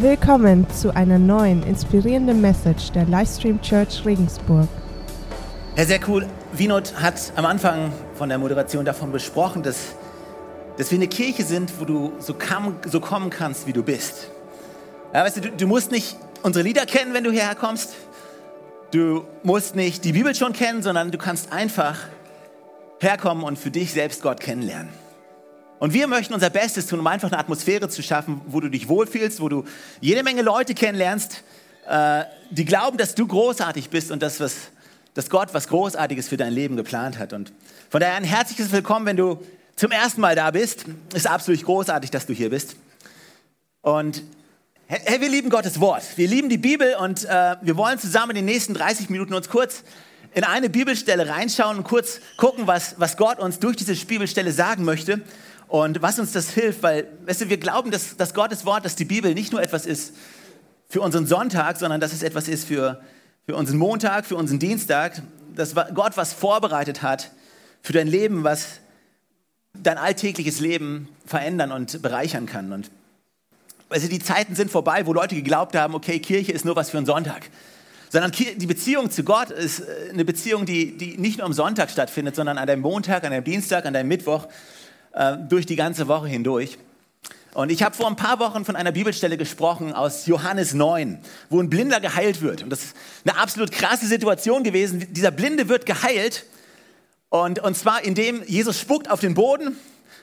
Willkommen zu einer neuen inspirierenden Message der Livestream Church Regensburg. Ja, sehr cool. Vinod hat am Anfang von der Moderation davon besprochen, dass, dass wir eine Kirche sind, wo du so, kam, so kommen kannst, wie du bist. Ja, weißt du, du, du musst nicht unsere Lieder kennen, wenn du hierher kommst. Du musst nicht die Bibel schon kennen, sondern du kannst einfach herkommen und für dich selbst Gott kennenlernen. Und wir möchten unser Bestes tun, um einfach eine Atmosphäre zu schaffen, wo du dich wohlfühlst, wo du jede Menge Leute kennenlernst, äh, die glauben, dass du großartig bist und dass, was, dass Gott was Großartiges für dein Leben geplant hat. Und von daher ein herzliches Willkommen, wenn du zum ersten Mal da bist. Ist absolut großartig, dass du hier bist. Und hey, wir lieben Gottes Wort. Wir lieben die Bibel und äh, wir wollen zusammen in den nächsten 30 Minuten uns kurz in eine Bibelstelle reinschauen und kurz gucken, was, was Gott uns durch diese Bibelstelle sagen möchte und was uns das hilft, weil, weißt du, wir glauben, dass, dass Gottes Wort, dass die Bibel nicht nur etwas ist für unseren Sonntag, sondern dass es etwas ist für, für unseren Montag, für unseren Dienstag, dass Gott was vorbereitet hat für dein Leben, was dein alltägliches Leben verändern und bereichern kann. Und also die Zeiten sind vorbei, wo Leute geglaubt haben, okay, Kirche ist nur was für einen Sonntag. Sondern die Beziehung zu Gott ist äh, eine Beziehung, die, die nicht nur am Sonntag stattfindet, sondern an deinem Montag, an deinem Dienstag, an deinem Mittwoch äh, durch die ganze Woche hindurch. Und ich habe vor ein paar Wochen von einer Bibelstelle gesprochen aus Johannes 9, wo ein Blinder geheilt wird. Und das ist eine absolut krasse Situation gewesen. Dieser Blinde wird geheilt. Und, und zwar indem Jesus spuckt auf den Boden,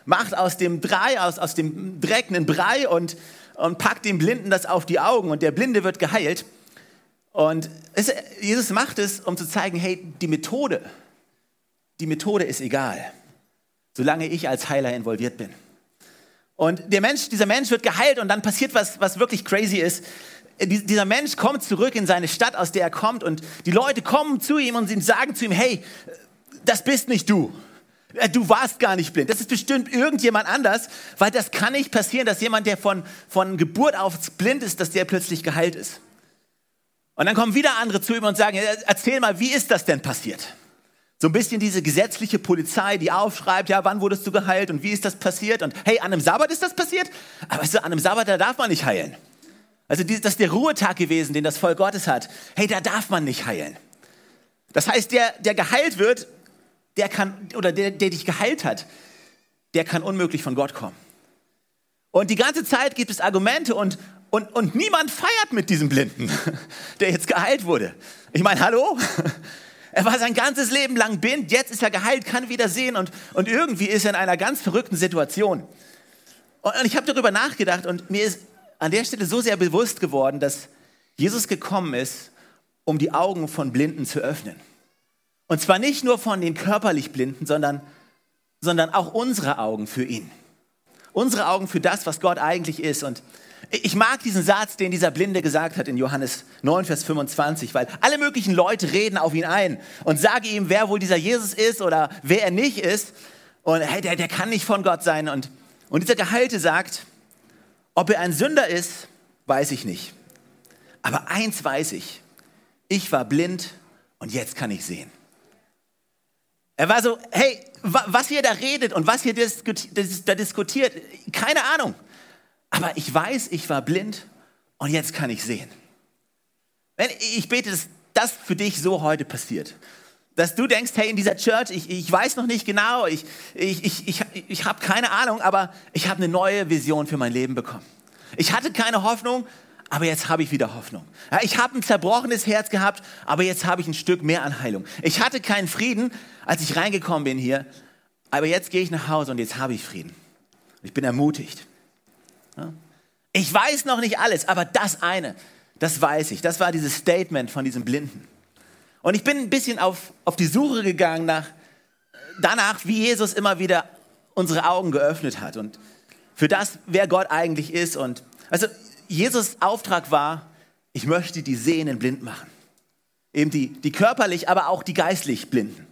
macht aus dem Brei, aus, aus dem Dreck einen Brei und, und packt dem Blinden das auf die Augen. Und der Blinde wird geheilt. Und es, Jesus macht es, um zu zeigen, hey, die Methode, die Methode ist egal solange ich als Heiler involviert bin. Und der Mensch, dieser Mensch wird geheilt und dann passiert was, was wirklich crazy ist. Dieser Mensch kommt zurück in seine Stadt, aus der er kommt und die Leute kommen zu ihm und sagen zu ihm, hey, das bist nicht du. Äh, du warst gar nicht blind. Das ist bestimmt irgendjemand anders, weil das kann nicht passieren, dass jemand, der von, von Geburt auf blind ist, dass der plötzlich geheilt ist. Und dann kommen wieder andere zu ihm und sagen, erzähl mal, wie ist das denn passiert? So ein bisschen diese gesetzliche Polizei, die aufschreibt, ja, wann wurdest du geheilt und wie ist das passiert? Und hey, an einem Sabbat ist das passiert? Aber weißt du, an einem Sabbat, da darf man nicht heilen. Also das ist der Ruhetag gewesen, den das Volk Gottes hat. Hey, da darf man nicht heilen. Das heißt, der, der geheilt wird, der kann, oder der, der dich geheilt hat, der kann unmöglich von Gott kommen. Und die ganze Zeit gibt es Argumente und, und, und niemand feiert mit diesem Blinden, der jetzt geheilt wurde. Ich meine, hallo? Er war sein ganzes Leben lang blind, jetzt ist er geheilt, kann wieder sehen und, und irgendwie ist er in einer ganz verrückten Situation. Und, und ich habe darüber nachgedacht und mir ist an der Stelle so sehr bewusst geworden, dass Jesus gekommen ist, um die Augen von Blinden zu öffnen. Und zwar nicht nur von den körperlich Blinden, sondern, sondern auch unsere Augen für ihn. Unsere Augen für das, was Gott eigentlich ist. Und ich mag diesen Satz, den dieser Blinde gesagt hat in Johannes 9, Vers 25, weil alle möglichen Leute reden auf ihn ein und sagen ihm, wer wohl dieser Jesus ist oder wer er nicht ist. Und hey, der, der kann nicht von Gott sein. Und, und dieser Geheilte sagt, ob er ein Sünder ist, weiß ich nicht. Aber eins weiß ich, ich war blind und jetzt kann ich sehen. Er war so, hey, was ihr da redet und was ihr da diskutiert, keine Ahnung. Aber ich weiß, ich war blind und jetzt kann ich sehen. Ich bete, dass das für dich so heute passiert. Dass du denkst, hey, in dieser Church, ich, ich weiß noch nicht genau, ich, ich, ich, ich, ich habe keine Ahnung, aber ich habe eine neue Vision für mein Leben bekommen. Ich hatte keine Hoffnung, aber jetzt habe ich wieder Hoffnung. Ja, ich habe ein zerbrochenes Herz gehabt, aber jetzt habe ich ein Stück mehr an Heilung. Ich hatte keinen Frieden, als ich reingekommen bin hier, aber jetzt gehe ich nach Hause und jetzt habe ich Frieden. Ich bin ermutigt. Ich weiß noch nicht alles, aber das eine, das weiß ich. Das war dieses Statement von diesem Blinden. Und ich bin ein bisschen auf, auf die Suche gegangen nach, danach, wie Jesus immer wieder unsere Augen geöffnet hat und für das, wer Gott eigentlich ist. Und also Jesus Auftrag war, ich möchte die Sehenden blind machen. Eben die, die körperlich, aber auch die geistlich Blinden.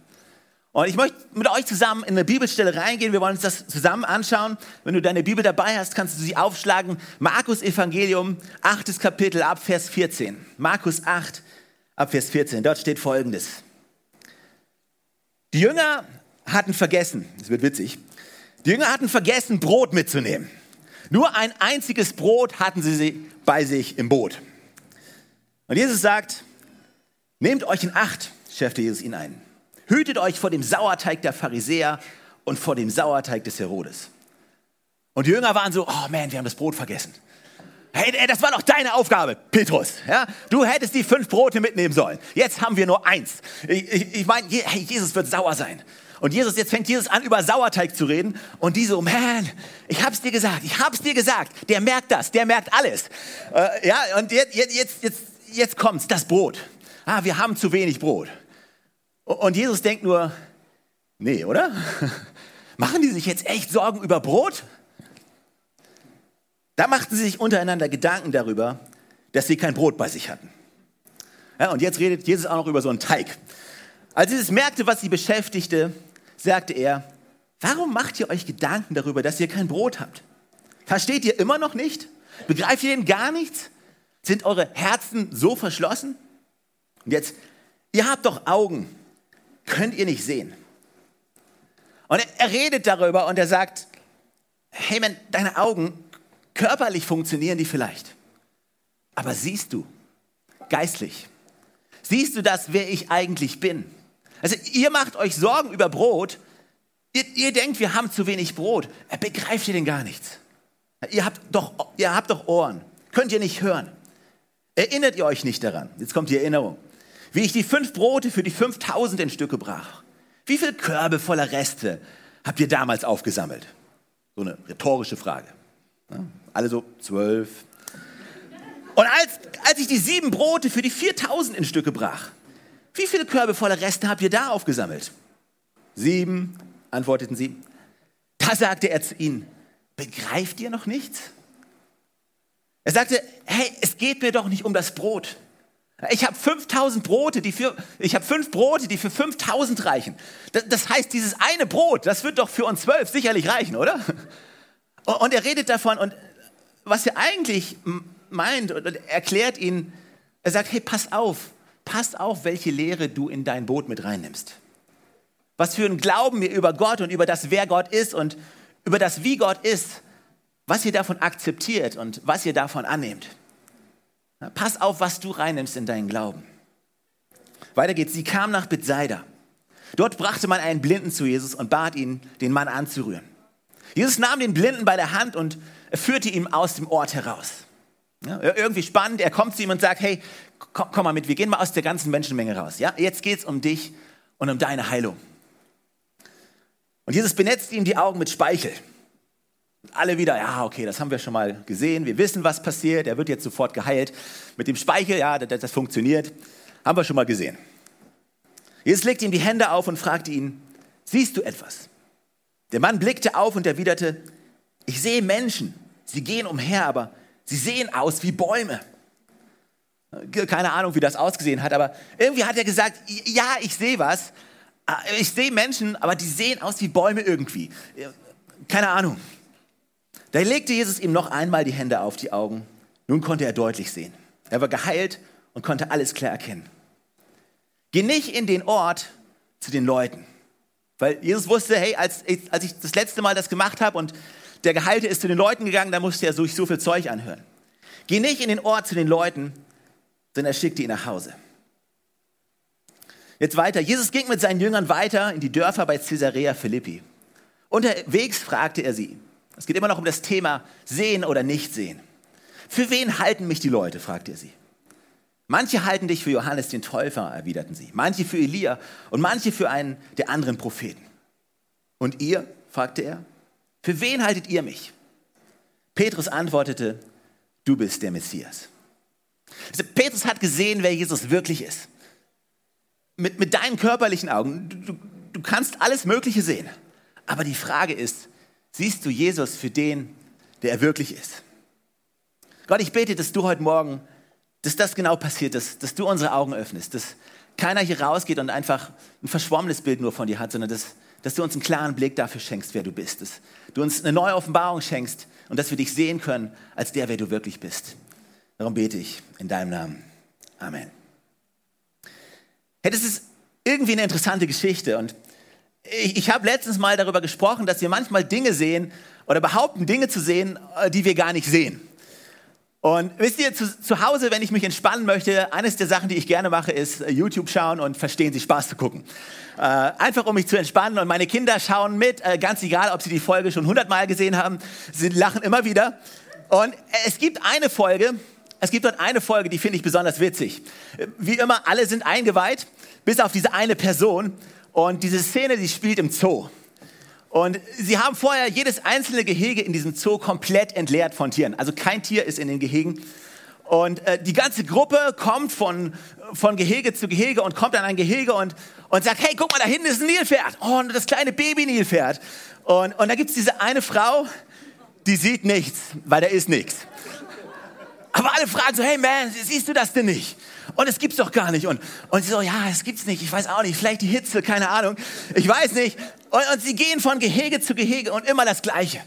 Und ich möchte mit euch zusammen in eine Bibelstelle reingehen. Wir wollen uns das zusammen anschauen. Wenn du deine Bibel dabei hast, kannst du sie aufschlagen. Markus Evangelium, 8. Kapitel, ab Vers 14. Markus 8, ab Vers 14. Dort steht folgendes. Die Jünger hatten vergessen, es wird witzig, die Jünger hatten vergessen, Brot mitzunehmen. Nur ein einziges Brot hatten sie bei sich im Boot. Und Jesus sagt, nehmt euch in Acht, schärfte Jesus ihn ein. Hütet euch vor dem Sauerteig der Pharisäer und vor dem Sauerteig des Herodes. Und die Jünger waren so, oh man, wir haben das Brot vergessen. Hey, das war doch deine Aufgabe, Petrus. Ja? Du hättest die fünf Brote mitnehmen sollen. Jetzt haben wir nur eins. Ich, ich, ich meine, hey, Jesus wird sauer sein. Und Jesus, jetzt fängt Jesus an, über Sauerteig zu reden. Und die so, man, ich hab's dir gesagt, ich hab's dir gesagt. Der merkt das, der merkt alles. Äh, ja, und jetzt, jetzt, jetzt, jetzt kommt's, das Brot. Ah, wir haben zu wenig Brot. Und Jesus denkt nur, nee, oder? Machen die sich jetzt echt Sorgen über Brot? Da machten sie sich untereinander Gedanken darüber, dass sie kein Brot bei sich hatten. Ja, und jetzt redet Jesus auch noch über so einen Teig. Als Jesus merkte, was sie beschäftigte, sagte er, warum macht ihr euch Gedanken darüber, dass ihr kein Brot habt? Versteht ihr immer noch nicht? Begreift ihr denn gar nichts? Sind eure Herzen so verschlossen? Und jetzt, ihr habt doch Augen, könnt ihr nicht sehen? Und er, er redet darüber und er sagt, hey man, deine Augen, körperlich funktionieren die vielleicht, aber siehst du, geistlich, siehst du das, wer ich eigentlich bin? Also ihr macht euch Sorgen über Brot. Ihr, ihr denkt, wir haben zu wenig Brot. Begreift ihr denn gar nichts? Ihr habt, doch, ihr habt doch Ohren. Könnt ihr nicht hören? Erinnert ihr euch nicht daran? Jetzt kommt die Erinnerung. Wie ich die fünf Brote für die 5000 in Stücke brach. Wie viele Körbe voller Reste habt ihr damals aufgesammelt? So eine rhetorische Frage. Alle so zwölf. Und als, als ich die sieben Brote für die 4000 in Stücke brach, wie viele Körbe voller Reste habt ihr da aufgesammelt? Sieben, antworteten sie. Da sagte er zu ihnen, begreift ihr noch nichts? Er sagte, hey, es geht mir doch nicht um das Brot. Ich habe 5000 Brote, die für, ich habe fünf Brote, die für 5000 reichen. Das, das, heißt, dieses eine Brot, das wird doch für uns zwölf sicherlich reichen, oder? Und er redet davon und was er eigentlich meint und erklärt ihnen, er sagt, hey, pass auf, pass auf, welche Lehre du in dein Boot mit reinnimmst. Was für ein Glauben wir über Gott und über das, wer Gott ist und über das, wie Gott ist, was ihr davon akzeptiert und was ihr davon annehmt. Pass auf, was du reinnimmst in deinen Glauben. Weiter geht's. Sie kam nach Bethsaida. Dort brachte man einen Blinden zu Jesus und bat ihn, den Mann anzurühren. Jesus nahm den Blinden bei der Hand und führte ihn aus dem Ort heraus. Ja, irgendwie spannend. Er kommt zu ihm und sagt, hey, komm, komm, mal mit, wir gehen mal aus der ganzen Menschenmenge raus. Ja? Jetzt geht es um dich und um deine Heilung. Und Jesus benetzt ihm die Augen mit Speichel. Alle wieder, ja, okay, das haben wir schon mal gesehen. Wir wissen, was passiert. Er wird jetzt sofort geheilt. Mit dem Speichel, ja, das, das funktioniert. Haben wir schon mal gesehen. Jesus legt ihm die Hände auf und fragte ihn, siehst du etwas? Der Mann blickte auf und erwiderte, ich sehe Menschen. Sie gehen umher, aber Sie sehen aus wie Bäume. Keine Ahnung, wie das ausgesehen hat, aber irgendwie hat er gesagt, ja, ich sehe was. Ich sehe Menschen, aber die sehen aus wie Bäume irgendwie. Keine Ahnung. Da legte Jesus ihm noch einmal die Hände auf die Augen. Nun konnte er deutlich sehen. Er war geheilt und konnte alles klar erkennen. Geh nicht in den Ort zu den Leuten. Weil Jesus wusste, hey, als, als ich das letzte Mal das gemacht habe und der Geheilte ist zu den Leuten gegangen, da musste er sich so viel Zeug anhören. Geh nicht in den Ort zu den Leuten, sondern er schickte ihn nach Hause. Jetzt weiter. Jesus ging mit seinen Jüngern weiter in die Dörfer bei Caesarea Philippi. Unterwegs fragte er sie. Es geht immer noch um das Thema Sehen oder Nicht-Sehen. Für wen halten mich die Leute? fragte er sie. Manche halten dich für Johannes den Täufer, erwiderten sie. Manche für Elia und manche für einen der anderen Propheten. Und ihr? fragte er. Für wen haltet ihr mich? Petrus antwortete, du bist der Messias. Also Petrus hat gesehen, wer Jesus wirklich ist. Mit, mit deinen körperlichen Augen. Du, du, du kannst alles Mögliche sehen. Aber die Frage ist, siehst du Jesus für den, der er wirklich ist? Gott, ich bete, dass du heute Morgen, dass das genau passiert, dass, dass du unsere Augen öffnest, dass keiner hier rausgeht und einfach ein verschwommenes Bild nur von dir hat, sondern dass, dass du uns einen klaren Blick dafür schenkst, wer du bist. Dass du uns eine neue Offenbarung schenkst und dass wir dich sehen können als der, wer du wirklich bist. Darum bete ich in deinem Namen. Amen. Hey, das ist irgendwie eine interessante Geschichte und ich, ich habe letztens mal darüber gesprochen, dass wir manchmal Dinge sehen oder behaupten Dinge zu sehen, äh, die wir gar nicht sehen. Und wisst ihr, zu, zu Hause, wenn ich mich entspannen möchte, eines der Sachen, die ich gerne mache, ist äh, YouTube schauen und verstehen Sie Spaß zu gucken. Äh, einfach um mich zu entspannen und meine Kinder schauen mit, äh, ganz egal, ob sie die Folge schon hundertmal gesehen haben, sie lachen immer wieder. Und es gibt eine Folge, es gibt dort eine Folge, die finde ich besonders witzig. Wie immer, alle sind eingeweiht, bis auf diese eine Person. Und diese Szene, die spielt im Zoo. Und sie haben vorher jedes einzelne Gehege in diesem Zoo komplett entleert von Tieren. Also kein Tier ist in den Gehegen. Und äh, die ganze Gruppe kommt von, von Gehege zu Gehege und kommt an ein Gehege und, und sagt, hey, guck mal, da hinten ist ein Nilpferd. Oh, und das kleine Baby-Nilpferd. Und, und da gibt es diese eine Frau, die sieht nichts, weil da ist nichts. Aber alle fragen so, hey man, siehst du das denn nicht? Und es gibt's doch gar nicht. Und, und sie so, ja, es gibt's nicht. Ich weiß auch nicht. Vielleicht die Hitze, keine Ahnung. Ich weiß nicht. Und, und sie gehen von Gehege zu Gehege und immer das Gleiche.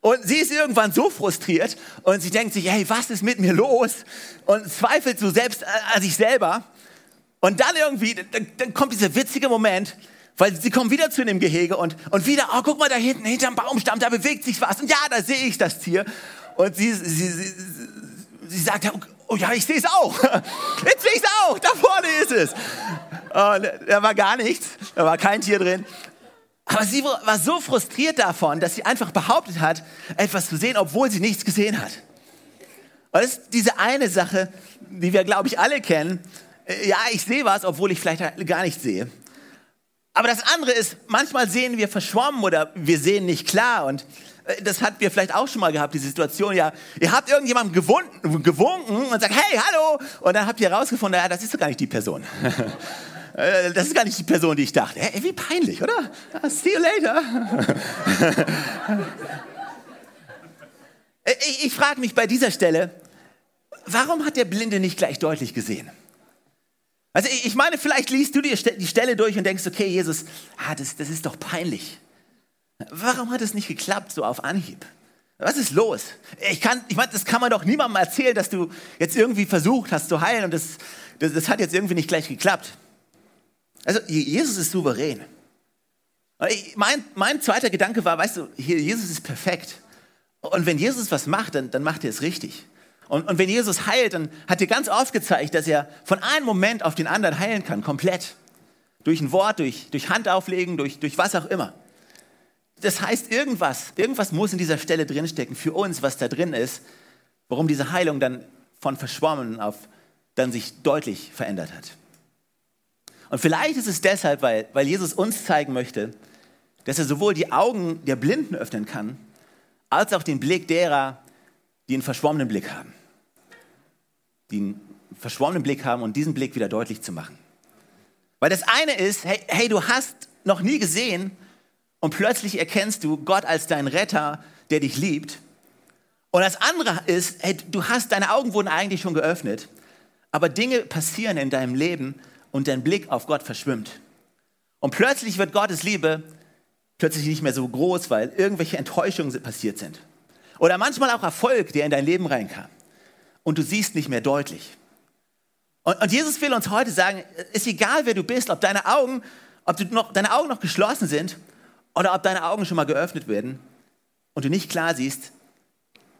Und sie ist irgendwann so frustriert und sie denkt sich, hey, was ist mit mir los? Und zweifelt so selbst an sich selber. Und dann irgendwie, dann, dann kommt dieser witzige Moment, weil sie kommen wieder zu dem Gehege und, und wieder, oh, guck mal da hinten, hinterm Baumstamm, da bewegt sich was. Und ja, da sehe ich das Tier. Und sie, sie, sie, sie sagt, oh ja, ich sehe es auch. Jetzt sehe ich es auch, da vorne ist es. Und da war gar nichts, da war kein Tier drin. Aber sie war so frustriert davon, dass sie einfach behauptet hat, etwas zu sehen, obwohl sie nichts gesehen hat. Und das ist diese eine Sache, die wir, glaube ich, alle kennen. Ja, ich sehe was, obwohl ich vielleicht gar nichts sehe. Aber das andere ist, manchmal sehen wir verschwommen oder wir sehen nicht klar. Und äh, das hatten wir vielleicht auch schon mal gehabt, die Situation, ja, ihr habt irgendjemandem gewunken, gewunken und sagt, hey, hallo, und dann habt ihr herausgefunden, ja, das ist doch gar nicht die Person. Äh, das ist gar nicht die Person, die ich dachte. Hey, wie peinlich, oder? See you later. Äh, ich, ich frage mich bei dieser Stelle, warum hat der Blinde nicht gleich deutlich gesehen? Also ich meine, vielleicht liest du die Stelle durch und denkst, okay, Jesus, ah, das, das ist doch peinlich. Warum hat es nicht geklappt, so auf Anhieb? Was ist los? Ich, kann, ich meine, das kann man doch niemandem erzählen, dass du jetzt irgendwie versucht hast zu heilen und das, das, das hat jetzt irgendwie nicht gleich geklappt. Also, Jesus ist souverän. Mein, mein zweiter Gedanke war, weißt du, hier, Jesus ist perfekt. Und wenn Jesus was macht, dann, dann macht er es richtig. Und, und wenn Jesus heilt, dann hat er ganz oft gezeigt, dass er von einem Moment auf den anderen heilen kann, komplett. Durch ein Wort, durch, durch Handauflegen, durch, durch was auch immer. Das heißt, irgendwas, irgendwas muss in dieser Stelle drinstecken für uns, was da drin ist, warum diese Heilung dann von verschwommen auf dann sich deutlich verändert hat. Und vielleicht ist es deshalb, weil, weil Jesus uns zeigen möchte, dass er sowohl die Augen der Blinden öffnen kann, als auch den Blick derer, die einen verschwommenen Blick haben. Die einen verschwommenen Blick haben und diesen Blick wieder deutlich zu machen. Weil das eine ist, hey, hey du hast noch nie gesehen, und plötzlich erkennst du Gott als deinen Retter, der dich liebt. Und das andere ist, hey, du hast, deine Augen wurden eigentlich schon geöffnet, aber Dinge passieren in deinem Leben und dein Blick auf Gott verschwimmt. Und plötzlich wird Gottes Liebe plötzlich nicht mehr so groß, weil irgendwelche Enttäuschungen passiert sind. Oder manchmal auch Erfolg, der in dein Leben reinkam. Und du siehst nicht mehr deutlich. Und, und Jesus will uns heute sagen, ist egal, wer du bist, ob deine Augen, ob noch, deine Augen noch geschlossen sind oder ob deine Augen schon mal geöffnet werden und du nicht klar siehst,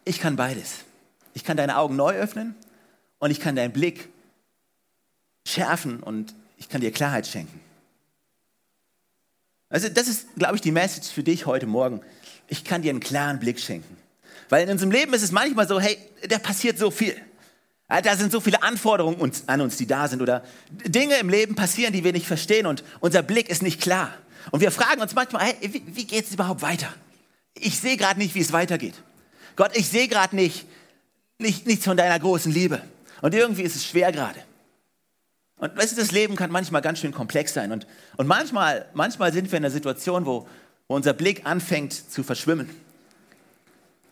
ich kann beides. Ich kann deine Augen neu öffnen und ich kann deinen Blick schärfen und ich kann dir Klarheit schenken. Also das ist, glaube ich, die Message für dich heute Morgen. Ich kann dir einen klaren Blick schenken. Weil in unserem Leben ist es manchmal so, hey, da passiert so viel. Da sind so viele Anforderungen an uns, die da sind. Oder Dinge im Leben passieren, die wir nicht verstehen und unser Blick ist nicht klar. Und wir fragen uns manchmal, hey, wie, wie geht es überhaupt weiter? Ich sehe gerade nicht, wie es weitergeht. Gott, ich sehe gerade nicht, nicht nichts von deiner großen Liebe. Und irgendwie ist es schwer gerade. Und weißt du, das Leben kann manchmal ganz schön komplex sein. Und, und manchmal, manchmal sind wir in einer Situation, wo, wo unser Blick anfängt zu verschwimmen.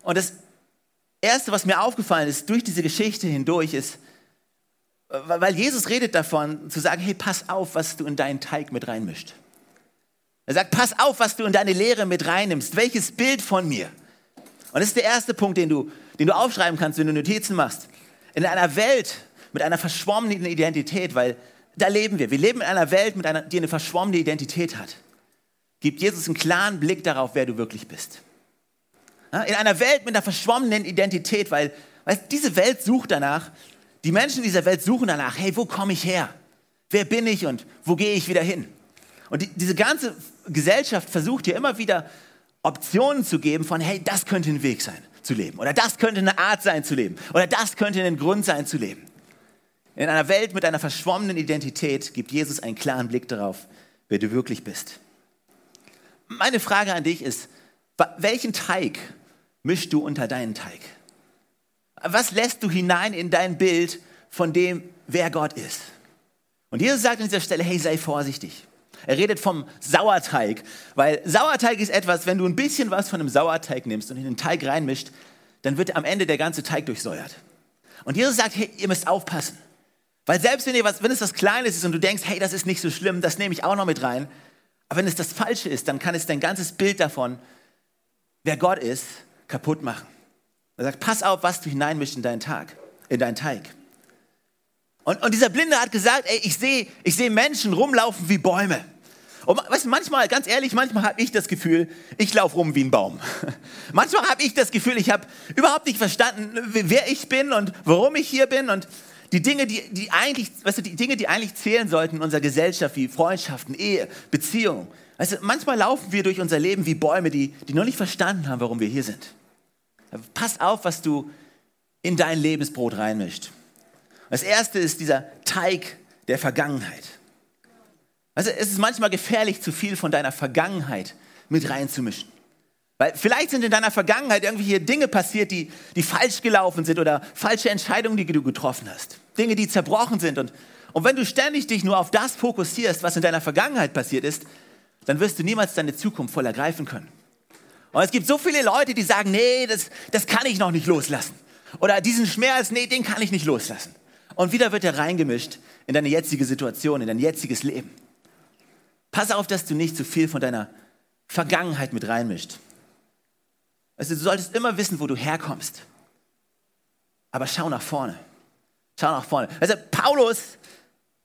Und das Erste, was mir aufgefallen ist durch diese Geschichte hindurch, ist, weil Jesus redet davon, zu sagen, hey, pass auf, was du in deinen Teig mit reinmischt. Er sagt, pass auf, was du in deine Lehre mit reinnimmst. Welches Bild von mir? Und das ist der erste Punkt, den du, den du aufschreiben kannst, wenn du Notizen machst. In einer Welt mit einer verschwommenen Identität, weil da leben wir. Wir leben in einer Welt, mit einer, die eine verschwommene Identität hat. Gibt Jesus einen klaren Blick darauf, wer du wirklich bist. In einer Welt mit einer verschwommenen Identität, weil, weil diese Welt sucht danach, die Menschen dieser Welt suchen danach, hey, wo komme ich her? Wer bin ich und wo gehe ich wieder hin? Und die, diese ganze Gesellschaft versucht hier immer wieder Optionen zu geben von, hey, das könnte ein Weg sein zu leben oder das könnte eine Art sein zu leben oder das könnte ein Grund sein zu leben. In einer Welt mit einer verschwommenen Identität gibt Jesus einen klaren Blick darauf, wer du wirklich bist. Meine Frage an dich ist, welchen Teig mischst du unter deinen Teig? Was lässt du hinein in dein Bild von dem, wer Gott ist? Und Jesus sagt an dieser Stelle, hey, sei vorsichtig. Er redet vom Sauerteig, weil Sauerteig ist etwas, wenn du ein bisschen was von einem Sauerteig nimmst und in den Teig reinmischt, dann wird am Ende der ganze Teig durchsäuert. Und Jesus sagt, hey, ihr müsst aufpassen. Weil selbst wenn, ihr was, wenn es was Kleines ist und du denkst, hey, das ist nicht so schlimm, das nehme ich auch noch mit rein, aber wenn es das Falsche ist, dann kann es dein ganzes Bild davon, wer Gott ist, kaputt machen. Er sagt, pass auf, was du hineinmischst in deinen Tag, in deinen Teig. Und, und dieser Blinde hat gesagt, ey, ich sehe ich seh Menschen rumlaufen wie Bäume. Und weißt du, manchmal, ganz ehrlich, manchmal habe ich das Gefühl, ich laufe rum wie ein Baum. manchmal habe ich das Gefühl, ich habe überhaupt nicht verstanden, wer ich bin und warum ich hier bin und die Dinge, die, die eigentlich, weißt du, die Dinge, die eigentlich zählen sollten in unserer Gesellschaft, wie Freundschaften, Ehe, Beziehungen. Weißt du, manchmal laufen wir durch unser Leben wie Bäume, die, die noch nicht verstanden haben, warum wir hier sind. Pass auf, was du in dein Lebensbrot reinmischt. Das erste ist dieser Teig der Vergangenheit. Also es ist manchmal gefährlich, zu viel von deiner Vergangenheit mit reinzumischen. Weil vielleicht sind in deiner Vergangenheit irgendwelche Dinge passiert, die, die falsch gelaufen sind oder falsche Entscheidungen, die du getroffen hast. Dinge, die zerbrochen sind. Und, und wenn du ständig dich nur auf das fokussierst, was in deiner Vergangenheit passiert ist, dann wirst du niemals deine Zukunft voll ergreifen können. Und es gibt so viele Leute, die sagen, nee, das, das kann ich noch nicht loslassen. Oder diesen Schmerz, nee, den kann ich nicht loslassen. Und wieder wird er reingemischt in deine jetzige Situation, in dein jetziges Leben. Pass auf, dass du nicht zu viel von deiner Vergangenheit mit reinmischt. Also du solltest immer wissen, wo du herkommst. Aber schau nach vorne. Schau nach vorne. Also Paulus,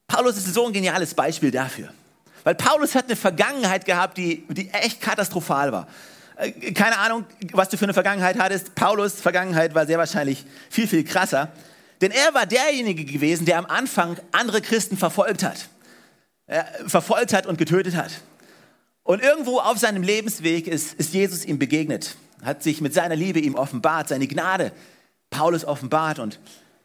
Paulus ist so ein geniales Beispiel dafür. Weil Paulus hat eine Vergangenheit gehabt, die, die echt katastrophal war. Äh, keine Ahnung, was du für eine Vergangenheit hattest. Paulus' Vergangenheit war sehr wahrscheinlich viel, viel krasser. Denn er war derjenige gewesen, der am Anfang andere Christen verfolgt hat verfolgt hat und getötet hat. Und irgendwo auf seinem Lebensweg ist, ist Jesus ihm begegnet, hat sich mit seiner Liebe ihm offenbart, seine Gnade Paulus offenbart. Und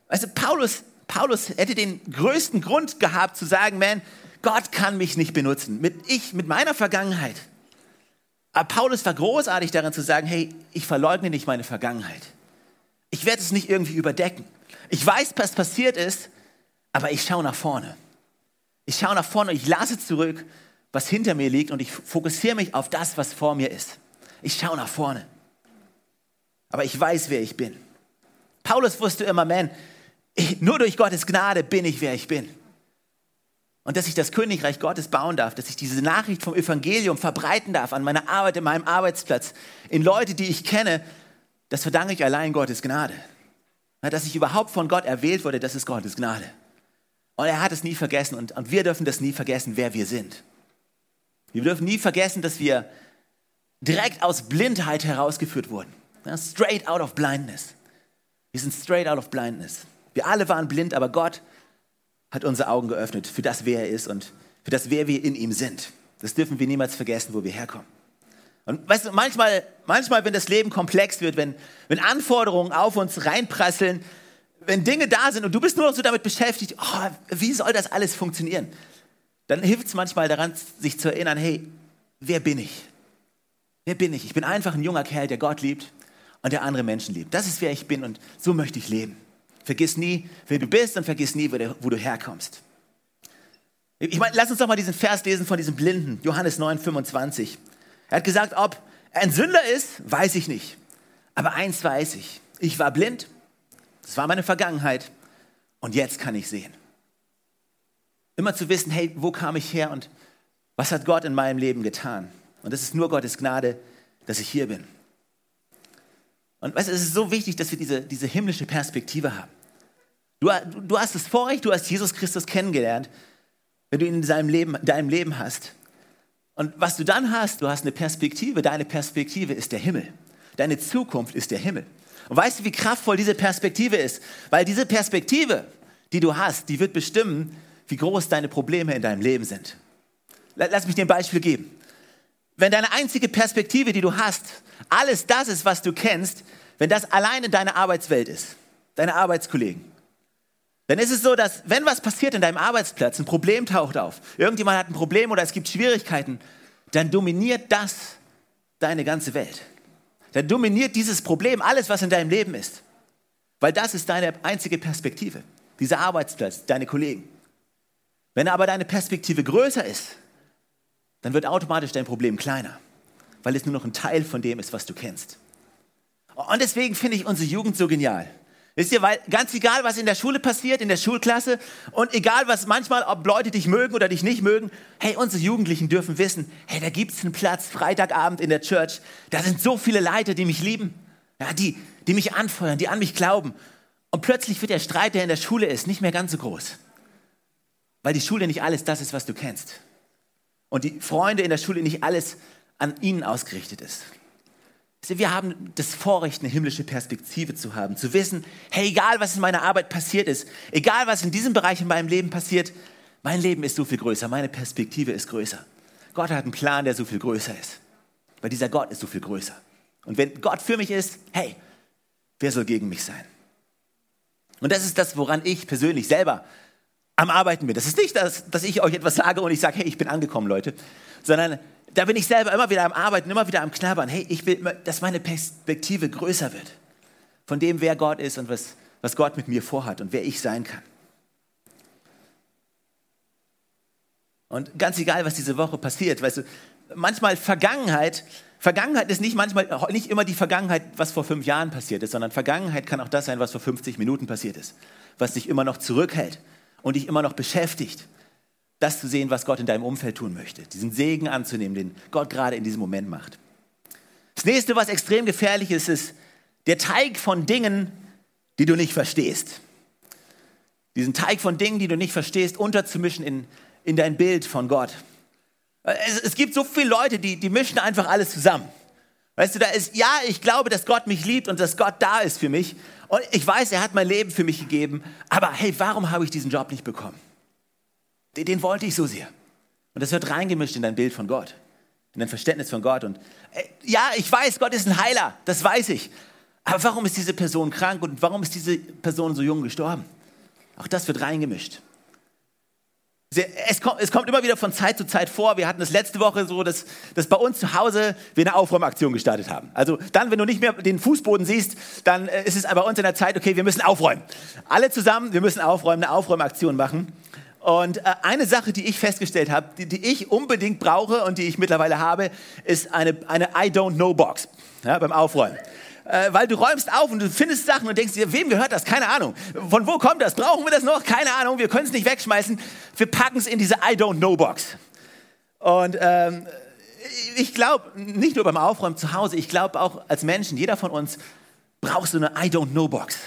weißt du, Paulus, Paulus hätte den größten Grund gehabt zu sagen, man, Gott kann mich nicht benutzen, mit ich, mit meiner Vergangenheit. Aber Paulus war großartig darin zu sagen, hey, ich verleugne nicht meine Vergangenheit. Ich werde es nicht irgendwie überdecken. Ich weiß, was passiert ist, aber ich schaue nach vorne. Ich schaue nach vorne, ich lasse zurück, was hinter mir liegt und ich fokussiere mich auf das, was vor mir ist. Ich schaue nach vorne. Aber ich weiß, wer ich bin. Paulus wusste immer, man, ich, nur durch Gottes Gnade bin ich, wer ich bin. Und dass ich das Königreich Gottes bauen darf, dass ich diese Nachricht vom Evangelium verbreiten darf an meiner Arbeit, in meinem Arbeitsplatz, in Leute, die ich kenne, das verdanke ich allein Gottes Gnade. Dass ich überhaupt von Gott erwählt wurde, das ist Gottes Gnade. Und er hat es nie vergessen und, und wir dürfen das nie vergessen, wer wir sind. Wir dürfen nie vergessen, dass wir direkt aus Blindheit herausgeführt wurden. Straight out of blindness. Wir sind straight out of blindness. Wir alle waren blind, aber Gott hat unsere Augen geöffnet für das, wer er ist und für das, wer wir in ihm sind. Das dürfen wir niemals vergessen, wo wir herkommen. Und weißt du, manchmal, manchmal wenn das Leben komplex wird, wenn, wenn Anforderungen auf uns reinprasseln, wenn Dinge da sind und du bist nur noch so damit beschäftigt, oh, wie soll das alles funktionieren? Dann hilft es manchmal daran, sich zu erinnern, hey, wer bin ich? Wer bin ich? Ich bin einfach ein junger Kerl, der Gott liebt und der andere Menschen liebt. Das ist, wer ich bin und so möchte ich leben. Vergiss nie, wer du bist und vergiss nie, wo du herkommst. Ich meine, lass uns doch mal diesen Vers lesen von diesem Blinden, Johannes 9, 25. Er hat gesagt, ob er ein Sünder ist, weiß ich nicht. Aber eins weiß ich. Ich war blind das war meine Vergangenheit und jetzt kann ich sehen. Immer zu wissen, hey, wo kam ich her und was hat Gott in meinem Leben getan? Und es ist nur Gottes Gnade, dass ich hier bin. Und weißt, es ist so wichtig, dass wir diese, diese himmlische Perspektive haben. Du, du hast das Vorrecht, du hast Jesus Christus kennengelernt, wenn du ihn in deinem Leben, deinem Leben hast. Und was du dann hast, du hast eine Perspektive, deine Perspektive ist der Himmel. Deine Zukunft ist der Himmel. Und weißt du, wie kraftvoll diese Perspektive ist? Weil diese Perspektive, die du hast, die wird bestimmen, wie groß deine Probleme in deinem Leben sind. Lass mich dir ein Beispiel geben. Wenn deine einzige Perspektive, die du hast, alles das ist, was du kennst, wenn das alleine deine Arbeitswelt ist, deine Arbeitskollegen, dann ist es so, dass wenn was passiert in deinem Arbeitsplatz, ein Problem taucht auf, irgendjemand hat ein Problem oder es gibt Schwierigkeiten, dann dominiert das deine ganze Welt. Dann dominiert dieses Problem alles, was in deinem Leben ist. Weil das ist deine einzige Perspektive, dieser Arbeitsplatz, deine Kollegen. Wenn aber deine Perspektive größer ist, dann wird automatisch dein Problem kleiner, weil es nur noch ein Teil von dem ist, was du kennst. Und deswegen finde ich unsere Jugend so genial. Wisst ihr, weil ganz egal, was in der Schule passiert, in der Schulklasse und egal, was manchmal, ob Leute dich mögen oder dich nicht mögen, hey, unsere Jugendlichen dürfen wissen, hey, da gibt es einen Platz Freitagabend in der Church. Da sind so viele Leiter, die mich lieben, ja, die, die mich anfeuern, die an mich glauben. Und plötzlich wird der Streit, der in der Schule ist, nicht mehr ganz so groß. Weil die Schule nicht alles das ist, was du kennst. Und die Freunde in der Schule nicht alles an ihnen ausgerichtet ist. Wir haben das Vorrecht, eine himmlische Perspektive zu haben, zu wissen, hey, egal was in meiner Arbeit passiert ist, egal was in diesem Bereich in meinem Leben passiert, mein Leben ist so viel größer, meine Perspektive ist größer. Gott hat einen Plan, der so viel größer ist. Weil dieser Gott ist so viel größer. Und wenn Gott für mich ist, hey, wer soll gegen mich sein? Und das ist das, woran ich persönlich selber am Arbeiten bin. Das ist nicht, dass, dass ich euch etwas sage und ich sage, hey, ich bin angekommen, Leute, sondern da bin ich selber immer wieder am Arbeiten, immer wieder am Knabbern. Hey, ich will, dass meine Perspektive größer wird von dem, wer Gott ist und was, was Gott mit mir vorhat und wer ich sein kann. Und ganz egal, was diese Woche passiert, weißt du, manchmal Vergangenheit, Vergangenheit ist nicht manchmal nicht immer die Vergangenheit, was vor fünf Jahren passiert ist, sondern Vergangenheit kann auch das sein, was vor 50 Minuten passiert ist, was dich immer noch zurückhält und dich immer noch beschäftigt das zu sehen, was Gott in deinem Umfeld tun möchte. Diesen Segen anzunehmen, den Gott gerade in diesem Moment macht. Das nächste, was extrem gefährlich ist, ist der Teig von Dingen, die du nicht verstehst. Diesen Teig von Dingen, die du nicht verstehst, unterzumischen in, in dein Bild von Gott. Es, es gibt so viele Leute, die, die mischen einfach alles zusammen. Weißt du, da ist, ja, ich glaube, dass Gott mich liebt und dass Gott da ist für mich. Und ich weiß, er hat mein Leben für mich gegeben. Aber hey, warum habe ich diesen Job nicht bekommen? Den, den wollte ich so sehr. Und das wird reingemischt in dein Bild von Gott, in dein Verständnis von Gott. Und äh, ja, ich weiß, Gott ist ein Heiler, das weiß ich. Aber warum ist diese Person krank und warum ist diese Person so jung gestorben? Auch das wird reingemischt. Es kommt, es kommt, immer wieder von Zeit zu Zeit vor. Wir hatten das letzte Woche so, dass, dass bei uns zu Hause wir eine Aufräumaktion gestartet haben. Also dann, wenn du nicht mehr den Fußboden siehst, dann äh, ist es bei uns in der Zeit, okay, wir müssen aufräumen. Alle zusammen, wir müssen aufräumen, eine Aufräumaktion machen. Und äh, eine Sache, die ich festgestellt habe, die, die, ich unbedingt brauche und die ich mittlerweile habe, ist eine, eine I don't know Box ja, beim Aufräumen. Äh, weil du räumst auf und du findest Sachen und denkst dir, wem gehört das? Keine Ahnung. Von wo kommt das? Brauchen wir das noch? Keine Ahnung. Wir können es nicht wegschmeißen. Wir packen es in diese I don't know Box. Und ähm, ich glaube, nicht nur beim Aufräumen zu Hause, ich glaube auch als Menschen, jeder von uns braucht so eine I don't know Box.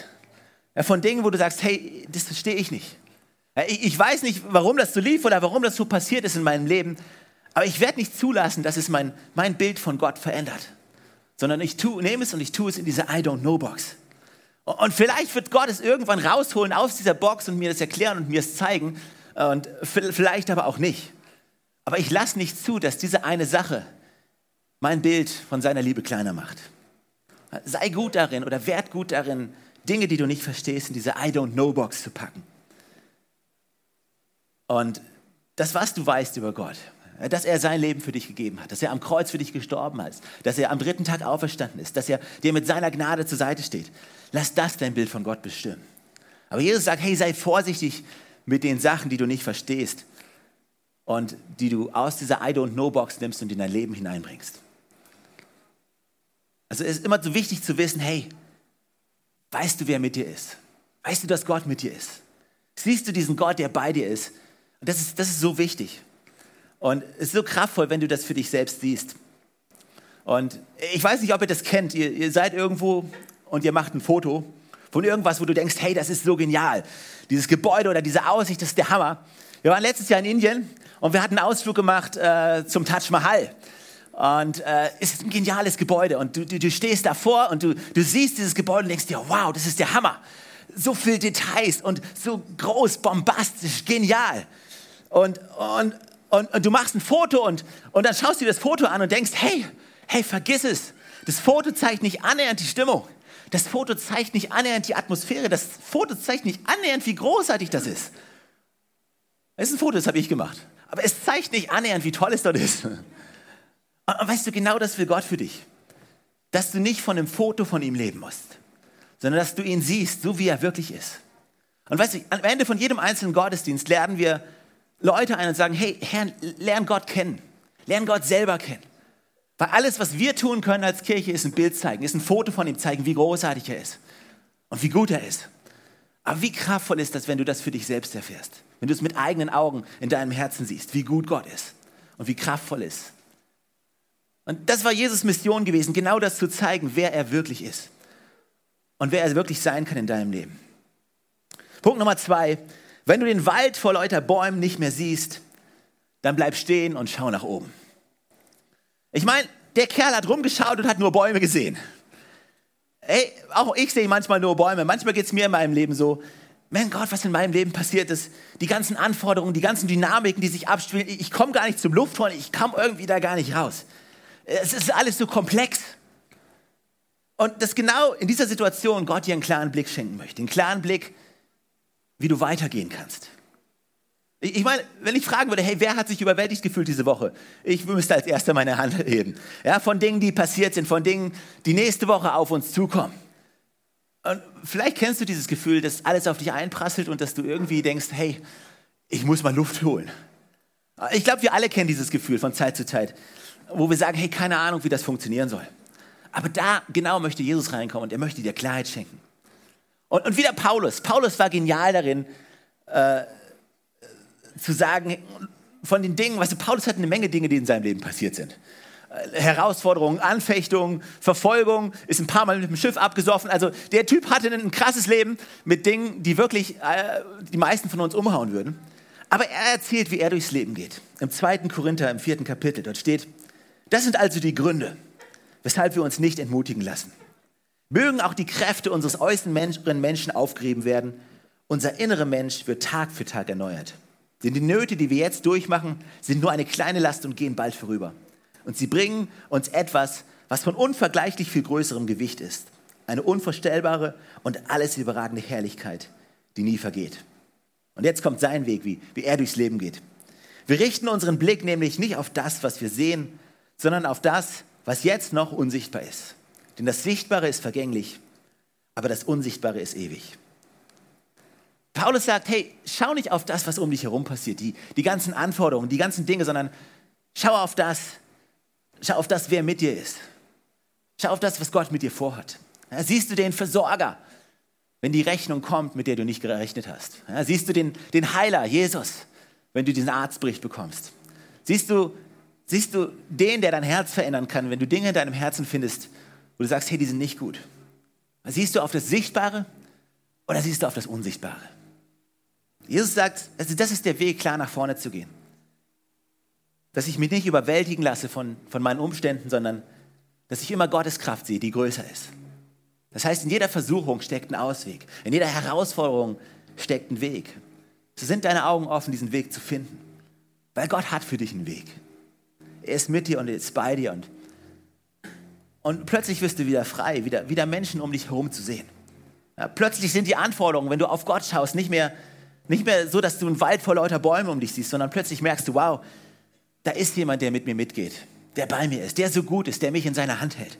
Ja, von Dingen, wo du sagst, hey, das verstehe ich nicht. Ich weiß nicht, warum das so lief oder warum das so passiert ist in meinem Leben, aber ich werde nicht zulassen, dass es mein, mein Bild von Gott verändert, sondern ich tu, nehme es und ich tue es in diese I don't know Box. Und vielleicht wird Gott es irgendwann rausholen aus dieser Box und mir das erklären und mir es zeigen und vielleicht aber auch nicht. Aber ich lasse nicht zu, dass diese eine Sache mein Bild von seiner Liebe kleiner macht. Sei gut darin oder werd gut darin, Dinge, die du nicht verstehst, in diese I don't know Box zu packen. Und das, was du weißt über Gott, dass er sein Leben für dich gegeben hat, dass er am Kreuz für dich gestorben ist, dass er am dritten Tag auferstanden ist, dass er dir mit seiner Gnade zur Seite steht, lass das dein Bild von Gott bestimmen. Aber Jesus sagt, hey, sei vorsichtig mit den Sachen, die du nicht verstehst und die du aus dieser I don't know Box nimmst und in dein Leben hineinbringst. Also es ist immer so wichtig zu wissen, hey, weißt du, wer mit dir ist? Weißt du, dass Gott mit dir ist? Siehst du diesen Gott, der bei dir ist? Und das ist, das ist so wichtig. Und es ist so kraftvoll, wenn du das für dich selbst siehst. Und ich weiß nicht, ob ihr das kennt. Ihr, ihr seid irgendwo und ihr macht ein Foto von irgendwas, wo du denkst, hey, das ist so genial. Dieses Gebäude oder diese Aussicht, das ist der Hammer. Wir waren letztes Jahr in Indien und wir hatten einen Ausflug gemacht äh, zum Taj Mahal. Und äh, es ist ein geniales Gebäude. Und du, du, du stehst davor und du, du siehst dieses Gebäude und denkst dir, wow, das ist der Hammer. So viele Details und so groß, bombastisch, genial. Und, und, und, und du machst ein Foto und, und dann schaust du dir das Foto an und denkst, hey, hey, vergiss es. Das Foto zeigt nicht annähernd die Stimmung. Das Foto zeigt nicht annähernd die Atmosphäre. Das Foto zeigt nicht annähernd, wie großartig das ist. Das ist ein Foto, das habe ich gemacht. Aber es zeigt nicht annähernd, wie toll es dort ist. Und weißt du, genau das will Gott für dich. Dass du nicht von einem Foto von ihm leben musst, sondern dass du ihn siehst, so wie er wirklich ist. Und weißt du, am Ende von jedem einzelnen Gottesdienst lernen wir Leute ein und sagen, hey, Herr, lern Gott kennen. Lern Gott selber kennen. Weil alles, was wir tun können als Kirche, ist ein Bild zeigen, ist ein Foto von ihm zeigen, wie großartig er ist und wie gut er ist. Aber wie kraftvoll ist das, wenn du das für dich selbst erfährst? Wenn du es mit eigenen Augen in deinem Herzen siehst, wie gut Gott ist und wie kraftvoll ist. Und das war Jesus Mission gewesen, genau das zu zeigen, wer er wirklich ist und wer er wirklich sein kann in deinem Leben. Punkt Nummer zwei, wenn du den Wald vor lauter Bäumen nicht mehr siehst, dann bleib stehen und schau nach oben. Ich meine, der Kerl hat rumgeschaut und hat nur Bäume gesehen. Ey, auch ich sehe manchmal nur Bäume. Manchmal geht es mir in meinem Leben so. Mein Gott, was in meinem Leben passiert ist, die ganzen Anforderungen, die ganzen Dynamiken, die sich abspielen, ich komme gar nicht zum Luftholen, ich komme irgendwie da gar nicht raus. Es ist alles so komplex. Und dass genau in dieser Situation Gott dir einen klaren Blick schenken möchte, einen klaren Blick, wie du weitergehen kannst. Ich meine, wenn ich fragen würde, hey, wer hat sich überwältigt gefühlt diese Woche? Ich müsste als erster meine Hand heben. Ja, von Dingen, die passiert sind, von Dingen, die nächste Woche auf uns zukommen. Und vielleicht kennst du dieses Gefühl, dass alles auf dich einprasselt und dass du irgendwie denkst, hey, ich muss mal Luft holen. Ich glaube, wir alle kennen dieses Gefühl von Zeit zu Zeit, wo wir sagen, hey, keine Ahnung, wie das funktionieren soll. Aber da genau möchte Jesus reinkommen und er möchte dir Klarheit schenken. Und, und wieder Paulus. Paulus war genial darin, äh, zu sagen, von den Dingen, weißt du, Paulus hat eine Menge Dinge, die in seinem Leben passiert sind. Äh, Herausforderungen, Anfechtungen, Verfolgung, ist ein paar Mal mit dem Schiff abgesoffen. Also der Typ hatte ein krasses Leben mit Dingen, die wirklich äh, die meisten von uns umhauen würden. Aber er erzählt, wie er durchs Leben geht. Im 2. Korinther, im vierten Kapitel, dort steht, das sind also die Gründe, weshalb wir uns nicht entmutigen lassen. Mögen auch die Kräfte unseres äußeren Menschen aufgerieben werden. Unser innerer Mensch wird Tag für Tag erneuert. Denn die Nöte, die wir jetzt durchmachen, sind nur eine kleine Last und gehen bald vorüber. Und sie bringen uns etwas, was von unvergleichlich viel größerem Gewicht ist. Eine unvorstellbare und alles überragende Herrlichkeit, die nie vergeht. Und jetzt kommt sein Weg, wie, wie er durchs Leben geht. Wir richten unseren Blick nämlich nicht auf das, was wir sehen, sondern auf das, was jetzt noch unsichtbar ist. Denn das Sichtbare ist vergänglich, aber das Unsichtbare ist ewig. Paulus sagt, hey, schau nicht auf das, was um dich herum passiert, die, die ganzen Anforderungen, die ganzen Dinge, sondern schau auf das, schau auf das, wer mit dir ist. Schau auf das, was Gott mit dir vorhat. Ja, siehst du den Versorger, wenn die Rechnung kommt, mit der du nicht gerechnet hast? Ja, siehst du den, den Heiler, Jesus, wenn du diesen Arztbericht bekommst? Siehst du, siehst du den, der dein Herz verändern kann, wenn du Dinge in deinem Herzen findest, wo du sagst, hey, die sind nicht gut? Siehst du auf das Sichtbare oder siehst du auf das Unsichtbare? Jesus sagt, also das ist der Weg, klar nach vorne zu gehen. Dass ich mich nicht überwältigen lasse von, von meinen Umständen, sondern dass ich immer Gottes Kraft sehe, die größer ist. Das heißt, in jeder Versuchung steckt ein Ausweg. In jeder Herausforderung steckt ein Weg. So sind deine Augen offen, diesen Weg zu finden. Weil Gott hat für dich einen Weg. Er ist mit dir und er ist bei dir. Und, und plötzlich wirst du wieder frei, wieder, wieder Menschen um dich herum zu sehen. Ja, plötzlich sind die Anforderungen, wenn du auf Gott schaust, nicht mehr nicht mehr so, dass du einen Wald vor lauter Bäumen um dich siehst, sondern plötzlich merkst du, wow, da ist jemand, der mit mir mitgeht, der bei mir ist, der so gut ist, der mich in seiner Hand hält.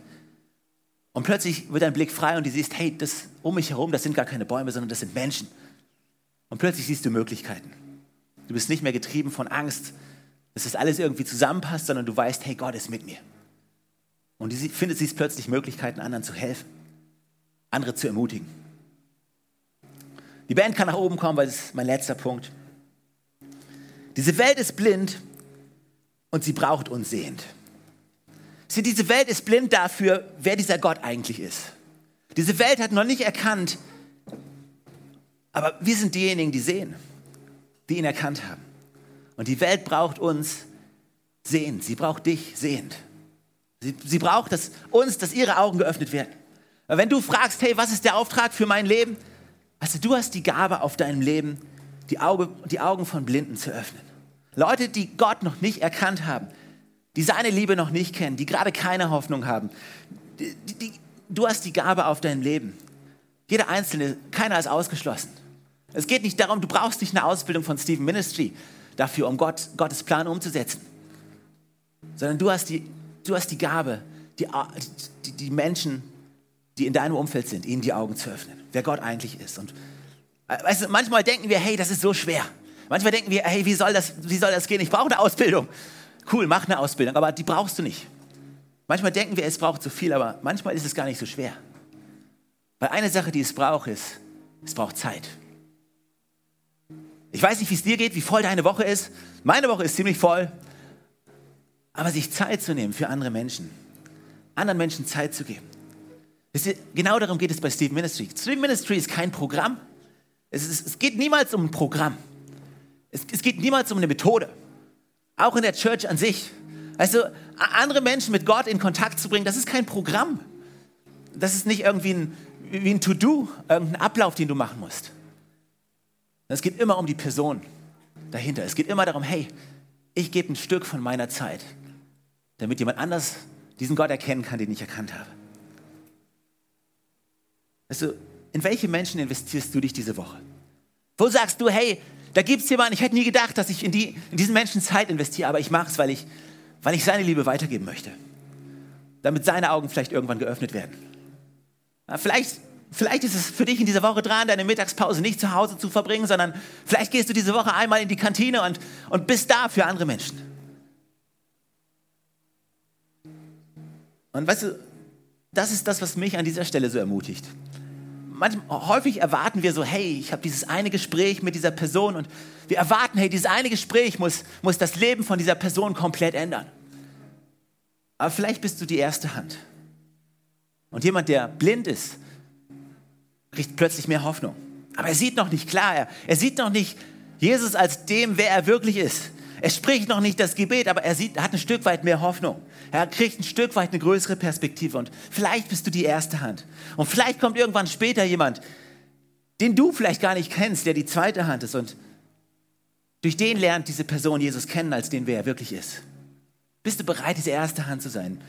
Und plötzlich wird dein Blick frei und du siehst, hey, das um mich herum, das sind gar keine Bäume, sondern das sind Menschen. Und plötzlich siehst du Möglichkeiten. Du bist nicht mehr getrieben von Angst, dass das alles irgendwie zusammenpasst, sondern du weißt, hey, Gott ist mit mir. Und du findest siehst plötzlich Möglichkeiten, anderen zu helfen, andere zu ermutigen. Die Band kann nach oben kommen, weil das ist mein letzter Punkt. Diese Welt ist blind und sie braucht uns sehend. Sie, diese Welt ist blind dafür, wer dieser Gott eigentlich ist. Diese Welt hat noch nicht erkannt, aber wir sind diejenigen, die sehen, die ihn erkannt haben. Und die Welt braucht uns sehend. Sie braucht dich sehend. Sie, sie braucht dass uns, dass ihre Augen geöffnet werden. Wenn du fragst, hey, was ist der Auftrag für mein Leben? Also du hast die Gabe auf deinem Leben, die, Auge, die Augen von Blinden zu öffnen. Leute, die Gott noch nicht erkannt haben, die seine Liebe noch nicht kennen, die gerade keine Hoffnung haben. Die, die, du hast die Gabe auf deinem Leben. Jeder Einzelne, keiner ist ausgeschlossen. Es geht nicht darum, du brauchst nicht eine Ausbildung von Stephen Ministry dafür, um Gott, Gottes Plan umzusetzen. Sondern du hast die, du hast die Gabe, die, die, die Menschen, die in deinem Umfeld sind, ihnen die Augen zu öffnen, wer Gott eigentlich ist. Und weißt du, manchmal denken wir, hey, das ist so schwer. Manchmal denken wir, hey, wie soll das, wie soll das gehen? Ich brauche eine Ausbildung. Cool, mach eine Ausbildung, aber die brauchst du nicht. Manchmal denken wir, es braucht zu viel, aber manchmal ist es gar nicht so schwer. Weil eine Sache, die es braucht, ist, es braucht Zeit. Ich weiß nicht, wie es dir geht, wie voll deine Woche ist. Meine Woche ist ziemlich voll. Aber sich Zeit zu nehmen für andere Menschen, anderen Menschen Zeit zu geben. Genau darum geht es bei Steve Ministry. Steve Ministry ist kein Programm. Es, ist, es geht niemals um ein Programm. Es, es geht niemals um eine Methode. Auch in der Church an sich. Also andere Menschen mit Gott in Kontakt zu bringen, das ist kein Programm. Das ist nicht irgendwie ein, wie ein To-Do, irgendein Ablauf, den du machen musst. Es geht immer um die Person dahinter. Es geht immer darum, hey, ich gebe ein Stück von meiner Zeit, damit jemand anders diesen Gott erkennen kann, den ich erkannt habe. Also, in welche Menschen investierst du dich diese Woche? Wo sagst du, hey, da gibt es jemanden, ich hätte nie gedacht, dass ich in, die, in diesen Menschen Zeit investiere, aber ich mache es, weil ich, weil ich seine Liebe weitergeben möchte. Damit seine Augen vielleicht irgendwann geöffnet werden. Vielleicht, vielleicht ist es für dich in dieser Woche dran, deine Mittagspause nicht zu Hause zu verbringen, sondern vielleicht gehst du diese Woche einmal in die Kantine und, und bist da für andere Menschen. Und weißt du, das ist das, was mich an dieser Stelle so ermutigt manchmal, häufig erwarten wir so, hey, ich habe dieses eine Gespräch mit dieser Person und wir erwarten, hey, dieses eine Gespräch muss, muss das Leben von dieser Person komplett ändern. Aber vielleicht bist du die erste Hand. Und jemand, der blind ist, kriegt plötzlich mehr Hoffnung. Aber er sieht noch nicht klar, er, er sieht noch nicht Jesus als dem, wer er wirklich ist. Er spricht noch nicht das Gebet, aber er sieht, hat ein Stück weit mehr Hoffnung. Er kriegt ein Stück weit eine größere Perspektive und vielleicht bist du die erste Hand. Und vielleicht kommt irgendwann später jemand, den du vielleicht gar nicht kennst, der die zweite Hand ist und durch den lernt diese Person Jesus kennen, als den, wer er wirklich ist. Bist du bereit, diese erste Hand zu sein?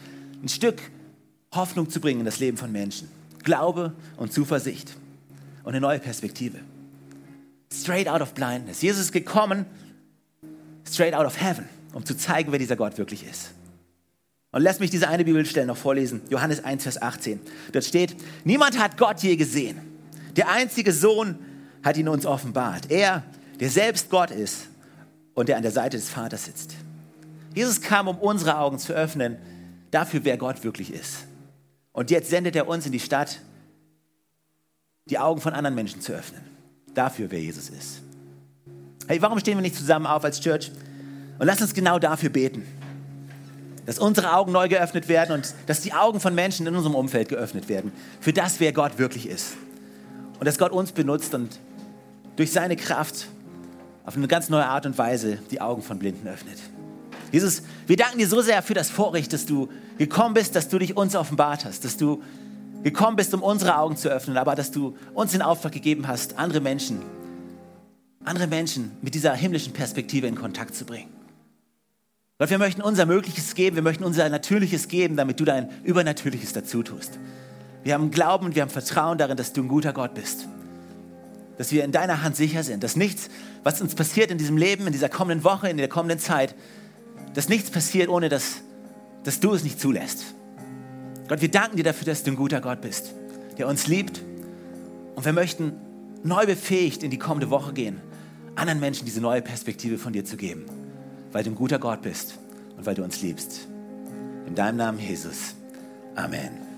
Ein Stück Hoffnung zu bringen in das Leben von Menschen. Glaube und Zuversicht und eine neue Perspektive. Straight out of blindness. Jesus ist gekommen, straight out of heaven, um zu zeigen, wer dieser Gott wirklich ist. Und lass mich diese eine Bibelstelle noch vorlesen. Johannes 1, Vers 18. Dort steht, niemand hat Gott je gesehen. Der einzige Sohn hat ihn uns offenbart. Er, der selbst Gott ist und der an der Seite des Vaters sitzt. Jesus kam, um unsere Augen zu öffnen, dafür, wer Gott wirklich ist. Und jetzt sendet er uns in die Stadt, die Augen von anderen Menschen zu öffnen. Dafür, wer Jesus ist. Hey, warum stehen wir nicht zusammen auf als Church? Und lass uns genau dafür beten. Dass unsere Augen neu geöffnet werden und dass die Augen von Menschen in unserem Umfeld geöffnet werden. Für das, wer Gott wirklich ist. Und dass Gott uns benutzt und durch seine Kraft auf eine ganz neue Art und Weise die Augen von Blinden öffnet. Jesus, wir danken dir so sehr für das Vorrecht, dass du gekommen bist, dass du dich uns offenbart hast, dass du gekommen bist, um unsere Augen zu öffnen, aber dass du uns den Auftrag gegeben hast, andere Menschen andere Menschen mit dieser himmlischen Perspektive in Kontakt zu bringen. Gott, wir möchten unser Mögliches geben, wir möchten unser Natürliches geben, damit du dein Übernatürliches dazu tust. Wir haben Glauben und wir haben Vertrauen darin, dass du ein guter Gott bist. Dass wir in deiner Hand sicher sind, dass nichts, was uns passiert in diesem Leben, in dieser kommenden Woche, in der kommenden Zeit, dass nichts passiert, ohne dass, dass du es nicht zulässt. Gott, wir danken dir dafür, dass du ein guter Gott bist, der uns liebt. Und wir möchten neu befähigt in die kommende Woche gehen anderen Menschen diese neue Perspektive von dir zu geben, weil du ein guter Gott bist und weil du uns liebst. In deinem Namen, Jesus. Amen.